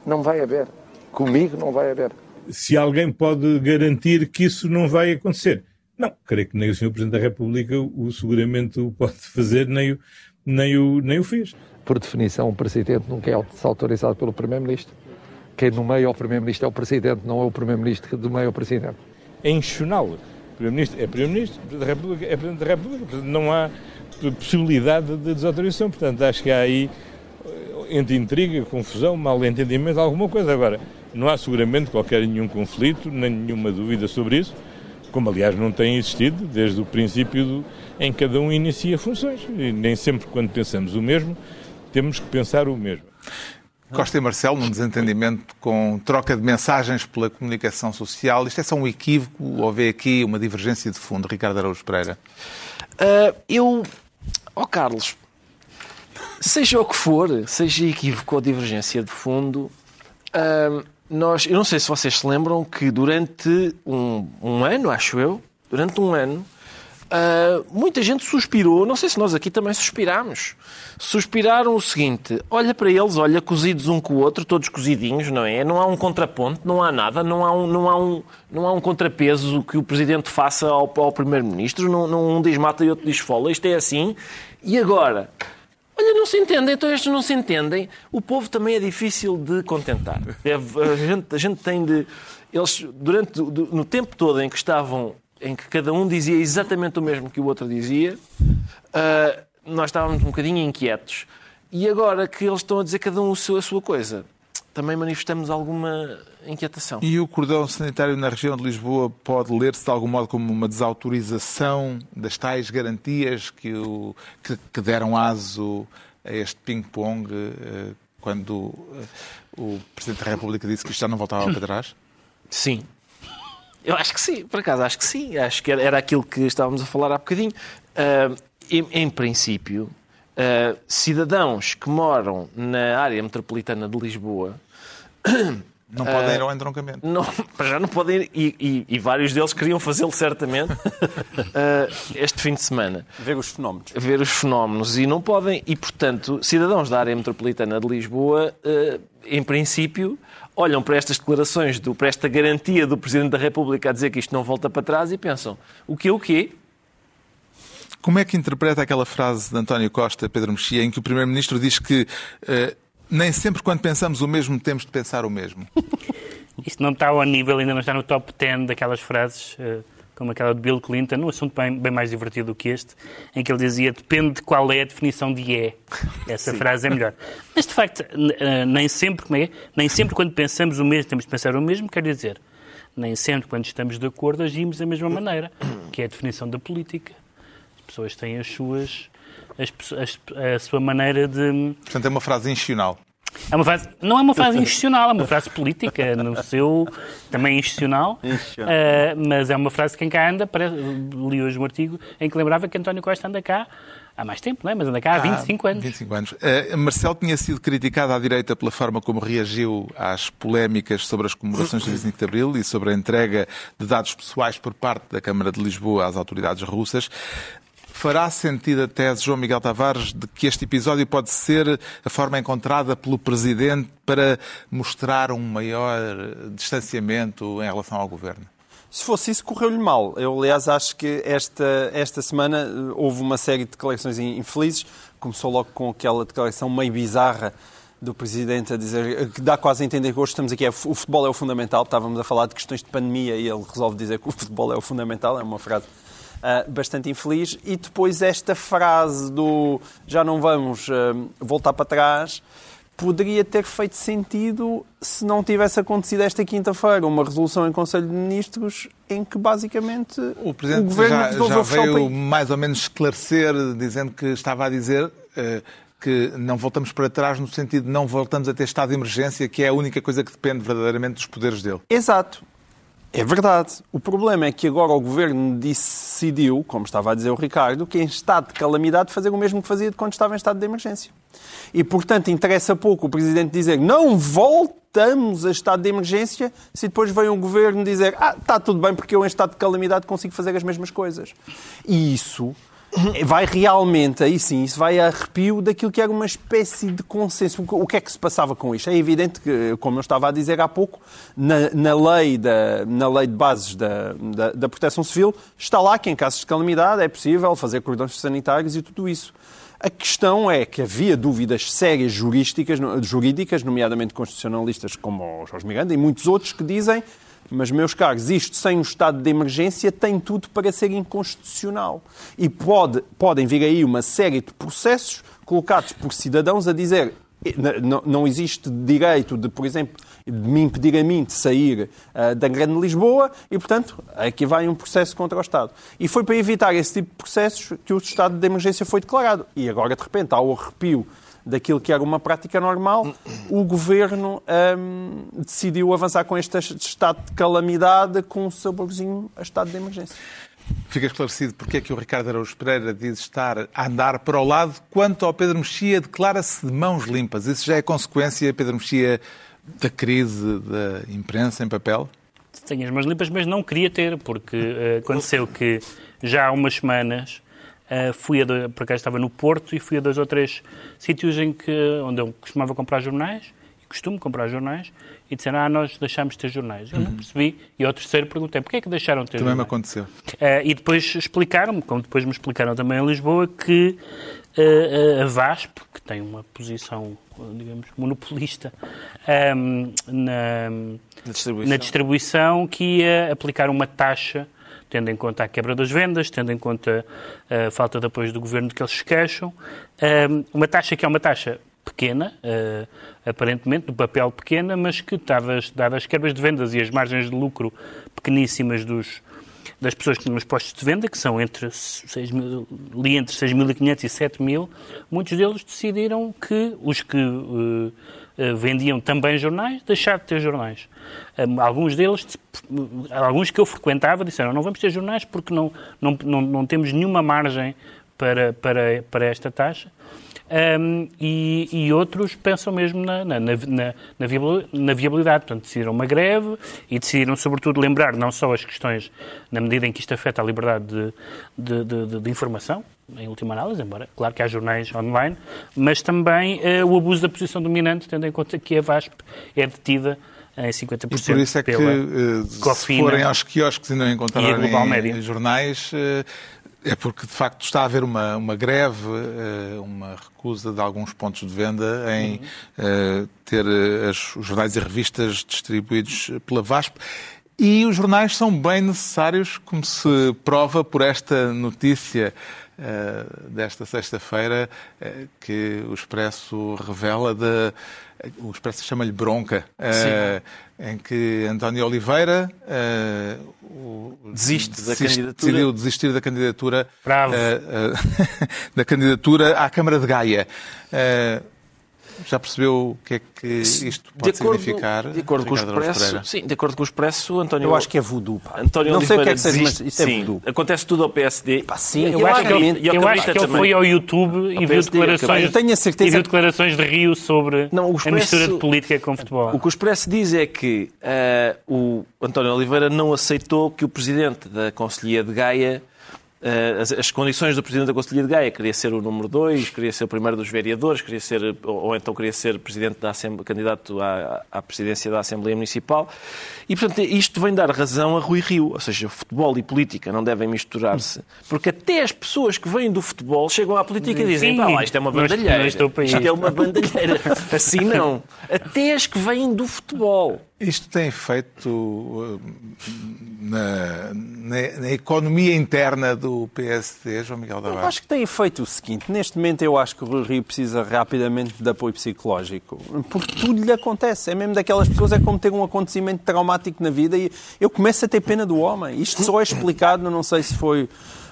Não vai haver. Comigo não vai haver. Se alguém pode garantir que isso não vai acontecer. Não, creio que nem o Sr. Presidente da República o seguramente o pode fazer, nem o, nem o, nem o fez. Por definição, o Presidente nunca é autorizado pelo Primeiro-Ministro. Quem nomeia o Primeiro-Ministro é o Presidente, não é o Primeiro-Ministro que nomeia o Presidente. É enxonal. O Primeiro-Ministro é Primeiro-Ministro, o Presidente da República é Presidente da República. Portanto, não há possibilidade de desautorização. Portanto, acho que há aí, eh, entre intriga, confusão, mal-entendimento, alguma coisa. Agora, não há seguramente qualquer nenhum conflito, nem nenhuma dúvida sobre isso, como aliás não tem existido desde o princípio do, em que cada um inicia funções. E nem sempre quando pensamos o mesmo, temos que pensar o mesmo. Costa e Marcelo, num desentendimento com troca de mensagens pela comunicação social. Isto é só um equívoco ou vê aqui uma divergência de fundo, Ricardo Araújo Pereira? Ah, eu. Ó Carlos, seja o que for, seja equívoco ou divergência de fundo, ah, nós, eu não sei se vocês se lembram que durante um, um ano, acho eu, durante um ano, Uh, muita gente suspirou, não sei se nós aqui também suspirámos. Suspiraram o seguinte: olha para eles, olha, cozidos um com o outro, todos cozidinhos, não é? Não há um contraponto, não há nada, não há um, não há um, não há um contrapeso que o Presidente faça ao, ao Primeiro-Ministro, não, não, um diz mata e outro diz fola, isto é assim. E agora? Olha, não se entendem, então estes não se entendem. O povo também é difícil de contentar. Deve, a, gente, a gente tem de. Eles, durante, no tempo todo em que estavam em que cada um dizia exatamente o mesmo que o outro dizia, uh, nós estávamos um bocadinho inquietos. E agora que eles estão a dizer cada um a sua coisa, também manifestamos alguma inquietação. E o cordão sanitário na região de Lisboa pode ler-se de algum modo como uma desautorização das tais garantias que, o, que, que deram aso a este ping-pong uh, quando uh, o Presidente da República disse que isto já não voltava para trás? Sim, eu acho que sim, por acaso, acho que sim. Acho que era aquilo que estávamos a falar há bocadinho. Uh, em, em, princípio, uh, cidadãos que moram na área metropolitana de Lisboa. Não podem ir ao entroncamento. Não, já não podem ir, e, e, e vários deles queriam fazê-lo certamente uh, este fim de semana. Ver os fenómenos. Ver os fenómenos e não podem. E, portanto, cidadãos da área metropolitana de Lisboa, uh, em princípio, olham para estas declarações, do, para esta garantia do Presidente da República a dizer que isto não volta para trás e pensam: o que o quê? Como é que interpreta aquela frase de António Costa, Pedro Mexia, em que o Primeiro-Ministro diz que uh, nem sempre quando pensamos o mesmo temos de pensar o mesmo? Isto não está ao nível, ainda não está no top 10 daquelas frases. Uh como aquela de Bill Clinton, um assunto bem, bem, mais divertido do que este, em que ele dizia depende de qual é a definição de é. Essa Sim. frase é melhor. Mas, de facto, eh, nem sempre, como é? Nem sempre quando pensamos o mesmo, temos de pensar o mesmo, quer dizer, nem sempre quando estamos de acordo agimos da mesma maneira, que é a definição da política. As pessoas têm as suas... As, as, a sua maneira de... Portanto, é uma frase institucional. É uma frase, não é uma frase institucional, é uma frase política, no seu também institucional, uh, mas é uma frase que quem cá anda, parece, li hoje um artigo em que lembrava que António Costa anda cá há mais tempo, não é? mas anda cá há 25 anos. 25 anos. Uh, Marcelo tinha sido criticado à direita pela forma como reagiu às polémicas sobre as comemorações do 25 de Abril e sobre a entrega de dados pessoais por parte da Câmara de Lisboa às autoridades russas. Fará sentido a tese, João Miguel Tavares, de que este episódio pode ser a forma encontrada pelo Presidente para mostrar um maior distanciamento em relação ao Governo? Se fosse isso, correu-lhe mal. Eu, aliás, acho que esta, esta semana eh, houve uma série de declarações infelizes. Começou logo com aquela declaração meio bizarra do Presidente a dizer eh, que dá quase a entender que hoje estamos aqui, é, o futebol é o fundamental. Estávamos a falar de questões de pandemia e ele resolve dizer que o futebol é o fundamental. É uma frase uh, bastante infeliz. E depois esta frase do já não vamos uh, voltar para trás poderia ter feito sentido se não tivesse acontecido esta quinta-feira uma resolução em Conselho de Ministros em que basicamente o, Presidente o Governo já, já veio mais ou menos esclarecer, dizendo que estava a dizer uh, que não voltamos para trás no sentido de não voltamos a ter estado de emergência, que é a única coisa que depende verdadeiramente dos poderes dele. Exato. É verdade. O problema é que agora o governo decidiu, como estava a dizer o Ricardo, que em estado de calamidade fazer o mesmo que fazia quando estava em estado de emergência. E, portanto, interessa pouco o Presidente dizer não voltamos a estado de emergência se depois vem um governo dizer ah, está tudo bem porque eu em estado de calamidade consigo fazer as mesmas coisas. E isso vai realmente, aí sim, isso vai a arrepio daquilo que era uma espécie de consenso. O que é que se passava com isto? É evidente que, como eu estava a dizer há pouco, na, na lei, da, na lei de bases da, da, da Proteção Civil está lá que em casos de calamidade é possível fazer cordões sanitários e tudo isso. A questão é que havia dúvidas sérias jurídicas, nomeadamente constitucionalistas como o Jorge Miranda e muitos outros, que dizem mas, meus caros, isto sem o estado de emergência tem tudo para ser inconstitucional. E pode, podem vir aí uma série de processos colocados por cidadãos a dizer não existe direito de, por exemplo, de me impedir a mim de sair uh, da Grande Lisboa e, portanto, aqui vai um processo contra o Estado. E foi para evitar esse tipo de processos que o estado de emergência foi declarado. E agora, de repente, há o arrepio daquilo que era uma prática normal, o governo hum, decidiu avançar com este estado de calamidade com um saborzinho a estado de emergência. Fica esclarecido porque é que o Ricardo Araújo Pereira diz estar a andar para o lado, quanto ao Pedro Mexia declara-se de mãos limpas. Isso já é consequência, Pedro Mexia, da crise da imprensa em papel? Tenho as mãos limpas, mas não queria ter, porque uh, aconteceu que já há umas semanas, uh, fui a dois, por acaso estava no Porto e fui a dois ou três sítios em que, onde eu costumava comprar jornais, e costumo comprar jornais, e disseram, ah, nós deixámos de ter jornais. Eu não percebi. E ao terceiro perguntei, porquê é que deixaram de ter Também me jornais? aconteceu. Uh, e depois explicaram-me, como depois me explicaram também em Lisboa, que uh, a VASP, que tem uma posição, digamos, monopolista um, na, Na distribuição. na distribuição, que ia aplicar uma taxa, tendo em conta a quebra das vendas, tendo em conta a falta de apoio do governo de que eles se queixam, um, uma taxa que é uma taxa pequena, uh, aparentemente, no papel pequena, mas que, dadas, as quebras de vendas e as margens de lucro pequeníssimas dos, das pessoas que estão nos postos de venda, que são entre 6 mil, entre 6.500 e 7 mil, muitos deles decidiram que os que uh, vendiam também jornais, deixar de ter jornais. Um, alguns deles, alguns que eu frequentava, disseram não vamos ter jornais porque não, não, não, não temos nenhuma margem para, para, para esta taxa. Um, e, e, outros pensam mesmo na, na, na, na, viabilidade. Portanto, decidiram uma greve e decidiram, sobretudo, lembrar não só as questões, na medida em que isto afeta a liberdade de, de, de, de informação, em última análise, embora, claro que há jornais online, mas também uh, o abuso da posição dominante, tendo em conta que a VASP é detida em 50% e por isso é que, uh, se forem aos quiosques e não encontrarem jornais, uh, é porque, de facto, está a haver uma, uma greve, uma recusa de alguns pontos de venda em uhum. ter as, os jornais e revistas distribuídos pela VASP. E os jornais são bem necessários, como se prova por esta notícia desta sexta-feira, uh, que o Expresso revela de. O Expresso chama-lhe bronca, uh, em que António Oliveira o, desiste da desiste, candidatura. decidiu desistir da candidatura da candidatura à Câmara de Gaia. Já percebeu o que é que isto pode de acordo, significar? De acordo com o Expresso, sim, de acordo com o Expresso, António... Eu acho que é voodoo, pá. António Não sei o que é que Oliveira seja, mas isto é sim, voodoo. Acontece tudo ao PSD. Pá, sim, Eu, acho que e ao eu acho que ele foi ao YouTube e viu PSD, declarações, eu tenho a certeza e viu declarações de Rio sobre Não, o a Expresso- mistura de política com futebol. O que o Expresso diz é que eh, o António Oliveira não aceitou que o presidente da Conselhia de Gaia, as, as condições do presidente da Conselhia de Gaia, queria ser o número 2, queria ser o primeiro dos vereadores, queria ser, ou, ou então queria ser presidente da Assembleia, candidato à, à presidência da Assembleia Municipal. E, portanto, isto vem dar razão a Rui Rio, ou seja, futebol e política não devem misturar-se, porque até as pessoas que vêm do futebol chegam à política e dizem, pá, lá, isto é uma bandalheira, isto é uma bandalheira. Assim não. Até as que vêm do futebol. Isto tem efeito uh, na, na- na economia interna do PSD, João Miguel Eu Tavares? acho que tem feito o seguinte. Neste momento eu acho que o Rio precisa rapidamente de apoio psicológico. Porque tudo lhe acontece. É mesmo daquelas pessoas, é como ter um acontecimento traumático na vida e eu começo a ter pena do homem. Isto só é explicado, não sei se foi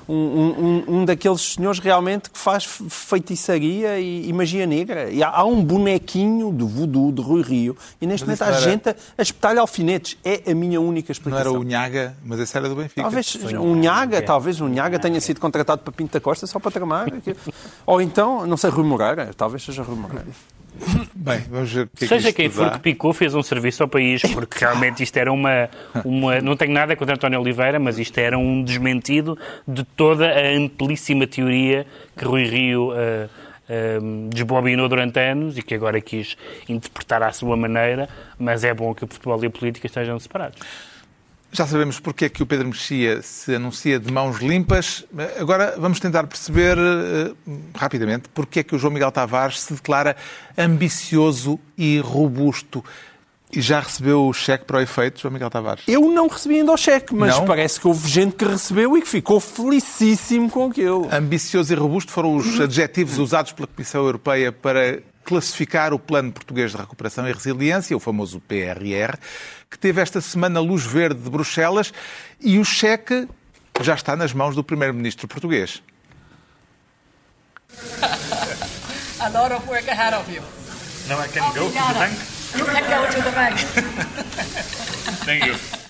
um, um- um daqueles senhores realmente que faz feitiçaria e, e magia negra. E há, há um bonequinho de voodoo de Rui Rio e neste Mas momento há não era- gente a, a espetar-lhe alfinetes. É a minha única Não explicação. era o Nhaga, mas esse era do Benfica. Talvez um Nhaga, talvez um Nhaga tenha sido contratado para Pinto da Costa só para tramar. Ou então, não sei, Rui Moreira. Talvez seja Rui Moreira. Bem, vamos ver o que é que Seja isto quem for que picou, fez um serviço ao país, porque realmente isto era uma, uma. Não tenho nada contra António Oliveira, mas isto era um desmentido de toda a amplíssima teoria que Rui Rio. ah, desbobinou durante anos e que agora quis interpretar à sua maneira, mas é bom que o futebol e a política estejam separados. Já sabemos porque é que o Pedro Mexia se anuncia de mãos limpas. Agora vamos tentar perceber eh, rapidamente porque é que o João Miguel Tavares se declara ambicioso e robusto. E já recebeu o cheque para o efeito, João Miguel Tavares? Eu não recebi ainda o cheque, mas Não? parece que houve gente que recebeu e que ficou felicíssimo com aquilo. Ambicioso e robusto foram os adjetivos usados pela Comissão Europeia para classificar o Plano Português de Recuperação e Resiliência, o famoso PRR, que teve esta semana luz verde de Bruxelas e o cheque já está nas mãos do Primeiro-Ministro português. a lot of work ahead of you. Now I can go to the bank? You can go to the bank. Thank you.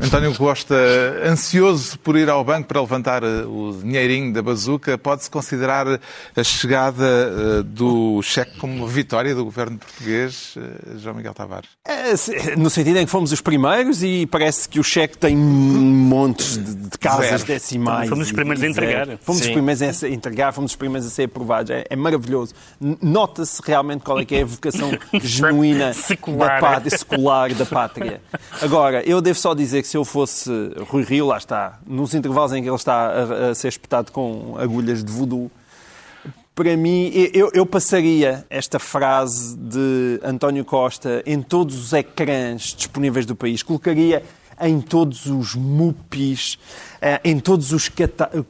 António Costa, ansioso por ir ao banco para levantar eh, o dinheirinho da bazuca, pode-se considerar a chegada eh, do cheque como uma vitória do governo português, eh, João Miguel Tavares? É, no sentido em que fomos os primeiros e parece que o cheque tem montes de, de casas Zero. decimais. Fomos os primeiros a entregar. Fomos Sim. os primeiros a entregar, fomos os primeiros a ser aprovados. É, é maravilhoso. Nota-se realmente qual é que é a vocação genuína Secular. da pátria, secular da pátria. Agora, eu devo só dizer que se eu fosse Rui Rio, lá está, nos intervalos em que ele está a, a ser espetado com agulhas de voodoo, para mim, eu, eu passaria esta frase de António Costa em todos os ecrãs disponíveis do país, colocaria em todos os MUPIs, eh, em todos os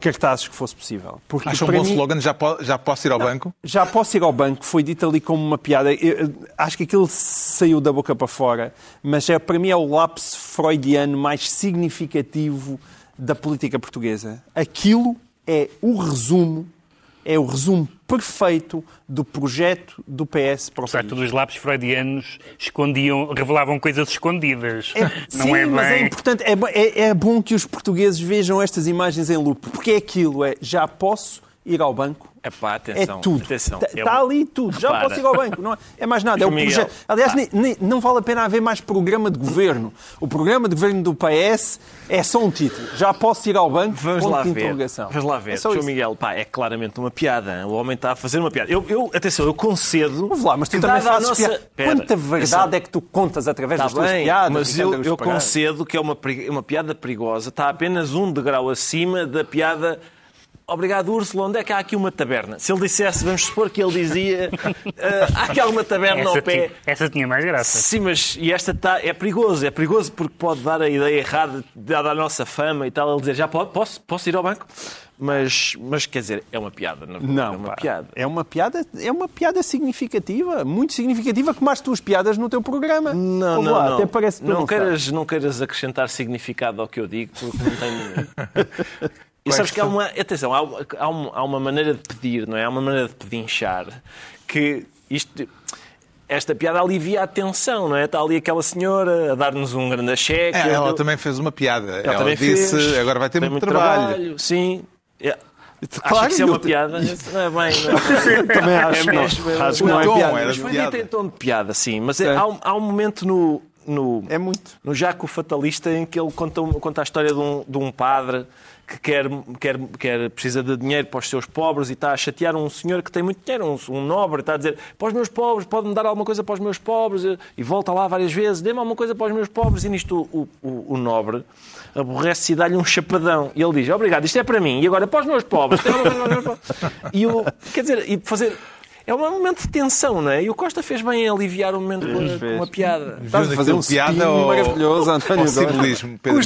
cartazes que fosse possível. Porque um bom mim- slogan, já, po- já posso ir ao banco? já posso ir ao banco, foi dito ali como uma piada. Eu acho que aquilo saiu da boca para fora, mas é, para mim é o lapso freudiano mais significativo da política portuguesa. Aquilo é o resumo, é o resumo perfeito do projeto do PS para o Certo, dos lápis freudianos escondiam, revelavam coisas escondidas. É- não sim, é bem. mas é importante, é, é- é bom que os portugueses vejam estas imagens em loop, porque é aquilo, é já posso ir ao banco, Epá, é atenção. tudo. Atenção. Está É um- ali tudo. Já posso ir ao banco. Não é, é mais nada. É o Miguel, projeto. Aliás, nem- nem- não vale a pena haver mais programa de governo. O programa de governo do PS é só um título. Já posso ir ao banco? Vamos lá ver. Vamos lá ver. É João isso. Miguel, pá, é claramente uma piada. O homem está a fazer uma piada. Eu, eu- atenção, eu concedo. Vamos lá, mas tu também fazes nossa- piada. Pera, Quanta verdade é que tu contas através das Está tuas piadas? mas eu, eu concedo que é uma, uma piada perigosa. Está apenas um degrau acima da piada. Obrigado, Úrsula. Onde é que há aqui uma taberna? Se ele dissesse, vamos supor que ele dizia, "Ah, há aqui alguma taberna essa, ao pé. tinha, essa tinha mais graça. Sim, mas e esta tá, é perigoso, é perigoso porque pode dar a ideia errada, dada a nossa fama e tal, ele dizer já pode, posso, posso ir ao banco? Mas, mas quer dizer, é uma piada, não, Não, é uma pá. piada. É uma piada, é uma piada significativa, muito significativa, como as tuas piadas no teu programa. Não, não, lá, não. Até parece não, não queiras, não queiras acrescentar significado ao que eu digo, porque não tem nenhum. E sabes que há uma. Atenção, há, há uma, há uma maneira de pedir, não é? Há uma maneira de pedinchar que isto. Esta piada alivia a tensão, não é? Está ali aquela senhora a dar-nos um grande cheque. É, eu- ela também fez uma piada. Ela, Ela, também disse, fez. agora vai ter Tem muito, trabalho. Sim. É. Claro, Acho que isso é eu uma te- piada. Não é bem. Não é. Também acho não. mesmo, Acho que não é tom piada. Mas foi dito em tom de piada, sim. Mas é- É. há, um, há um momento no, no, É muito. no Jaco Fatalista em que ele conta, conta a história de um, de um padre que quer, quer, quer, precisa de dinheiro para os seus pobres e está a chatear um senhor que tem muito dinheiro, um, um nobre, está a dizer para os meus pobres, pode-me dar alguma coisa para os meus pobres e volta lá várias vezes, dê-me alguma coisa para os meus pobres e nisto o, o, o nobre aborrece e dá-lhe um chapadão e ele diz, obrigado, isto é para mim e agora para os meus pobres. tem alguma coisa para os meus pobres?" E o, quer dizer, e fazer... É um momento de tensão, não é? E o Costa fez bem em aliviar o momento com, uma piada. Estás a fazer um piada ou, maravilhoso, António ou Costa. simbolismo, Pedro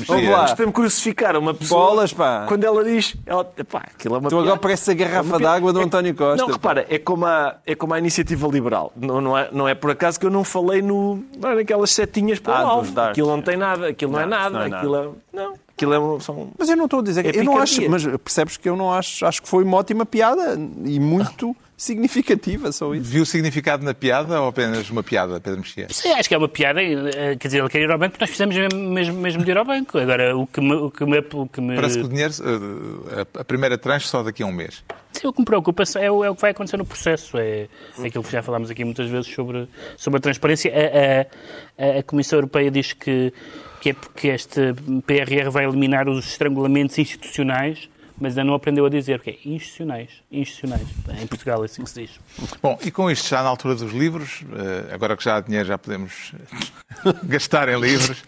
custa-me crucificar uma pessoa. Bolas, pá. Quando ela diz. Ela, pá, aquilo é uma Tu agora piada. pareces a É garrafa piada. d'água do É- António Costa. Não, pá. repara, é como a, é como a iniciativa liberal. Não, não, é, não é por acaso que eu não falei no, não é naquelas setinhas para Ah, o alvo. Aquilo não tem nada, aquilo não, é Não, nada. isso não é aquilo é, não, aquilo é um- são. Mas eu não estou a dizer que É eu não acho, mas percebes que eu não acho, acho que foi uma ótima piada e muito significativa, só isso. Viu significado na piada ou apenas uma piada, Pedro Mexia? Sim, acho que é uma piada. eh, Quer dizer, ele quer ir ao banco porque nós fizemos mesmo, mesmo, de ir ao banco. Agora, o que me. O que me, o que me Parece que o dinheiro, eh, a a primeira tranche só daqui a um mês. Sim, o que me preocupa é o, é o que vai acontecer no processo. É, é aquilo que já falámos aqui muitas vezes sobre, sobre a transparência. A, a- a Comissão Europeia diz que, que é porque este PRR vai eliminar os estrangulamentos institucionais, mas ainda não aprendeu a dizer que é institucionais. Institucionais. Em Portugal é assim que se diz. Bom, e com isto já na altura dos livros, eh, agora que já há dinheiro já podemos gastar em livros,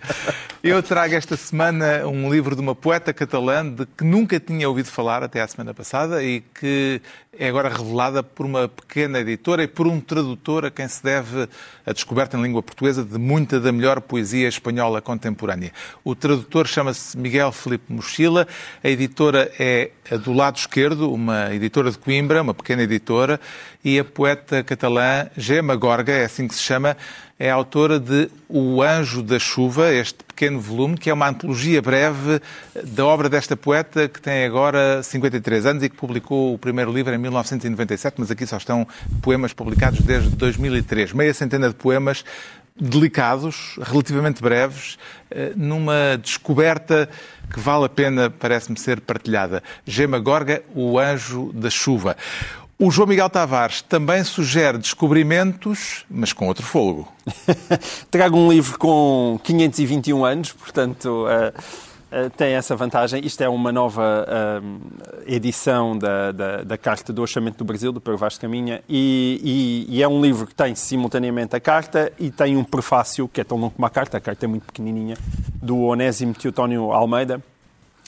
eu trago esta semana um livro de uma poeta catalã de que nunca tinha ouvido falar até à semana passada e que é agora revelada por uma pequena editora e por um tradutor a quem se deve a descoberta em língua portuguesa de muita da melhor poesia espanhola contemporânea. O tradutor chama-se Miguel Felipe Mochila, a editora é a do lado esquerdo, uma editora de Coimbra, uma pequena editora, e a poeta catalã Gemma Gorga, é assim que se chama, é autora de O Anjo da Chuva, este pequeno volume, que é uma antologia breve da obra desta poeta, que tem agora 53 anos e que publicou o primeiro livro em 1997, mas aqui só estão poemas publicados desde 2003. Meia centena de poemas delicados, relativamente breves, eh, numa descoberta que vale a pena, parece-me ser partilhada. Gema Gorga, o anjo da chuva. O João Miguel Tavares também sugere descobrimentos, mas com outro fôlego. Trago um livro com 521 anos, portanto. Uh eh, tem essa vantagem. Isto é uma nova uh, edição da, da, da, Carta do Orçamento do Brasil, do Pedro Vaz Caminha, e, e, e, é um livro que tem simultaneamente a carta e tem um prefácio, que é tão longo como a carta, a carta é muito pequenininha, do Onésimo Teotónio Almeida.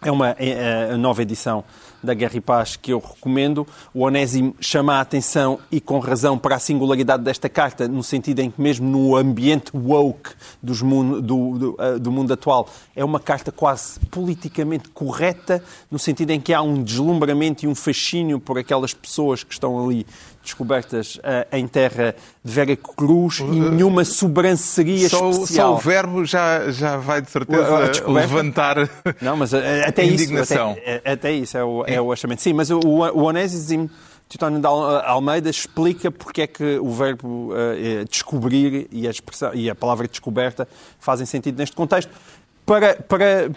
É uma é, é, nova edição da Guerra e Paz que eu recomendo. O Onésimo chama a atenção e com razão para a singularidade desta carta, no sentido em que mesmo no ambiente woke dos mundo, do, do, uh, do, mundo atual, é uma carta quase politicamente correta, no sentido em que há um deslumbramento e um fascínio por aquelas pessoas que estão ali descobertas uh, em terra de Vera Cruz e nenhuma sobranceria só, especial. Só o verbo já, já vai de certeza levantar Não, mas uh, até indignação. Isso, até, até, isso é o, é o achamento. Sim, mas o, o Onésimo Teutónio de Almeida explica porque é que o verbo uh, descobrir e a, expressão, e a palavra descoberta fazem sentido neste contexto para, para,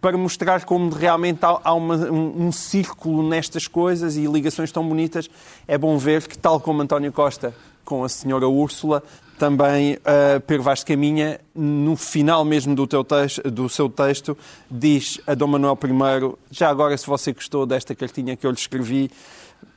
para mostrar como realmente há, há uma, um, um, círculo nestas coisas e ligações tão bonitas, é bom ver que, tal como António Costa com a senhora Úrsula, também uh, Pedro Vaz Caminha, no final mesmo do, teu texto, do seu texto, diz a Dom Manuel I, já agora se você gostou desta cartinha que eu lhe escrevi,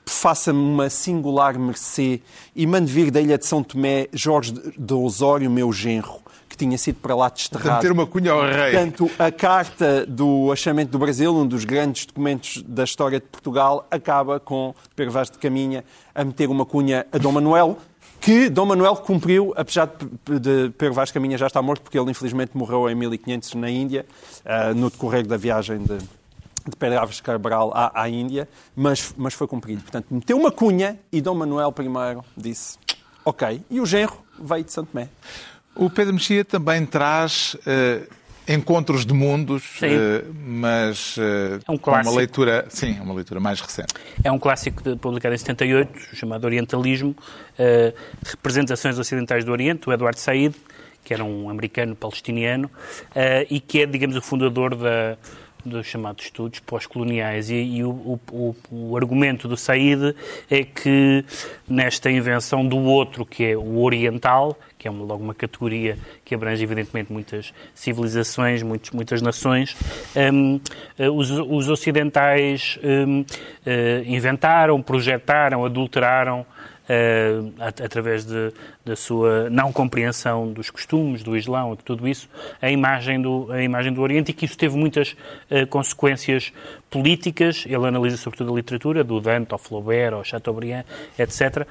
faça-me uma singular mercê e mande vir da ilha de São Tomé Jorge de Osório, meu genro que tinha sido para lá desterrado. ter uma cunha ao rei. Portanto, a carta do achamento do Brasil, um dos grandes documentos da história de Portugal, acaba com Pedro Vaz de Caminha a meter uma cunha a Dom Manuel, que Dom Manuel cumpriu, apesar de Pedro Vaz de Caminha já estar morto, porque ele infelizmente morreu em 1500 na Índia, uh, no decorrer da viagem de, de Pedro Álvares Cabral à, à Índia, mas, mas foi cumprido. Portanto, meteu uma cunha e Dom Manuel I disse ok. E o genro veio de Santo Tomé. O Pedro Mexia também traz uh, encontros de mundos, uh, mas uh, é um uma leitura, sim, uma leitura mais recente. É um clássico de, publicado em 78, chamado Orientalismo, representações ocidentais do Oriente, do Eduardo Said, que era um americano palestiniano e que é, digamos, o fundador da dos chamados estudos pós-coloniais. E, e o, o, o, argumento do Said é que nesta invenção do outro, que é o oriental, que é uma, logo uma categoria que abrange, evidentemente, muitas civilizações, muitos, muitas nações, um, eh, os, os, ocidentais um, eh, inventaram, projetaram, adulteraram uh, através da sua não compreensão dos costumes, do Islão e de tudo isso, a imagem do, a imagem do Oriente e que isso teve muitas uh, consequências políticas. Ele analisa sobretudo a literatura, do Dante ao Flaubert, ao Chateaubriand, etc., uh,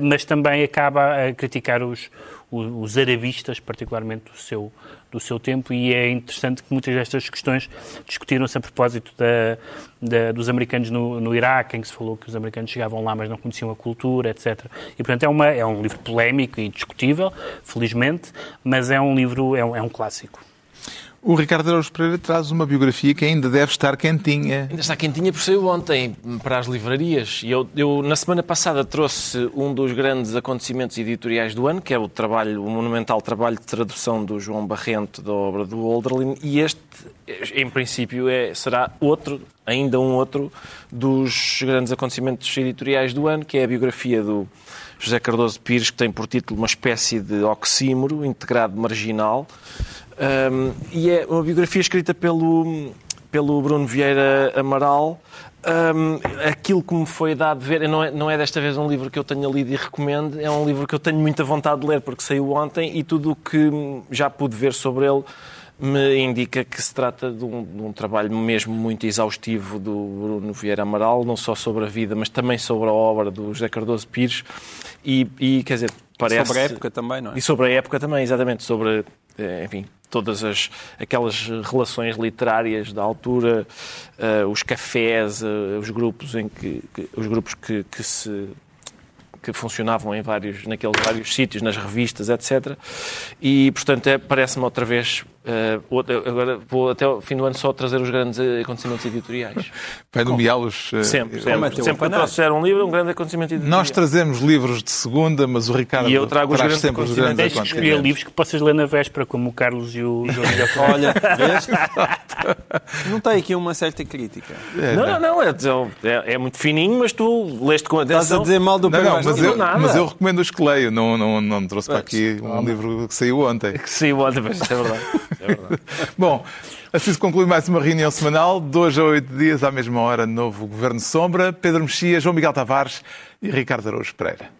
mas também acaba a criticar os, os, os arabistas, particularmente do seu, do seu tempo, e é interessante que muitas destas questões discutiram-se a propósito da, da, dos americanos no, no Iraque, em que se falou que os americanos chegavam lá, mas não conheciam a cultura, etc. E, portanto, é, uma, é um livro polémico e discutível, felizmente, mas é um livro, é um, é um clássico. O Ricardo Araújo Pereira traz uma biografia que ainda deve estar quentinha. Ainda está quentinha por saiu ontem para as livrarias. E eu, eu, na semana passada, trouxe um dos grandes acontecimentos editoriais do ano, que é o trabalho, o monumental trabalho de tradução do João Barrento da obra do Olderlin. E este, em princípio, é, será outro, ainda um outro, dos grandes acontecimentos editoriais do ano, que é a biografia do José Cardoso Pires, que tem por título uma espécie de oxímoro integrado marginal. Um, e é uma biografia escrita pelo, pelo Bruno Vieira Amaral. Um, aquilo que me foi dado ver, não é, não é desta vez um livro que eu tenha lido e recomendo, é um livro que eu tenho muita vontade de ler porque saiu ontem e tudo o que já pude ver sobre ele me indica que se trata de um, de um, trabalho mesmo muito exaustivo do Bruno Vieira Amaral, não só sobre a vida, mas também sobre a obra do José Cardoso Pires. E, e quer dizer, parece. Sobre a época também, não é? E sobre a época também, exatamente. Sobre, eh, enfim, todas as, aquelas relações literárias da altura, uh, os cafés, uh, os grupos em que, que os grupos que, que, se que funcionavam em vários naqueles vários sítios, nas revistas, etc. E portanto é, parece-me outra vez Outra- agora vou até ao fim do ano só trazer os grandes eh, acontecimentos editoriais. Vai nomeá-los. eh, Sempre, sempre. Sempre que eu trouxer um livro, um grande acontecimento editorial. Nós trazemos livros de segunda, mas o Ricardo E eu trago os traz grandes sempre os grandes Tens que escolher acontecimentos. livros que possas ler na véspera, como o Carlos e o João. Olha, vês? Não tem aqui uma certa crítica. É, Não, não, não, é, é, é muito fininho, mas tu leste com Estás a atenção. dizer mal do Não, não, mas eu, nada. mas eu recomendo os que leio. Não, não, não me trouxe para aqui um livro que saiu ontem. Que saiu ontem, mas é verdade. Bom, assim se conclui mais uma reunião semanal. Hoje a oito dias, à mesma hora, novo Governo Sombra. Pedro Mexia, João Miguel Tavares e Ricardo Araújo Pereira.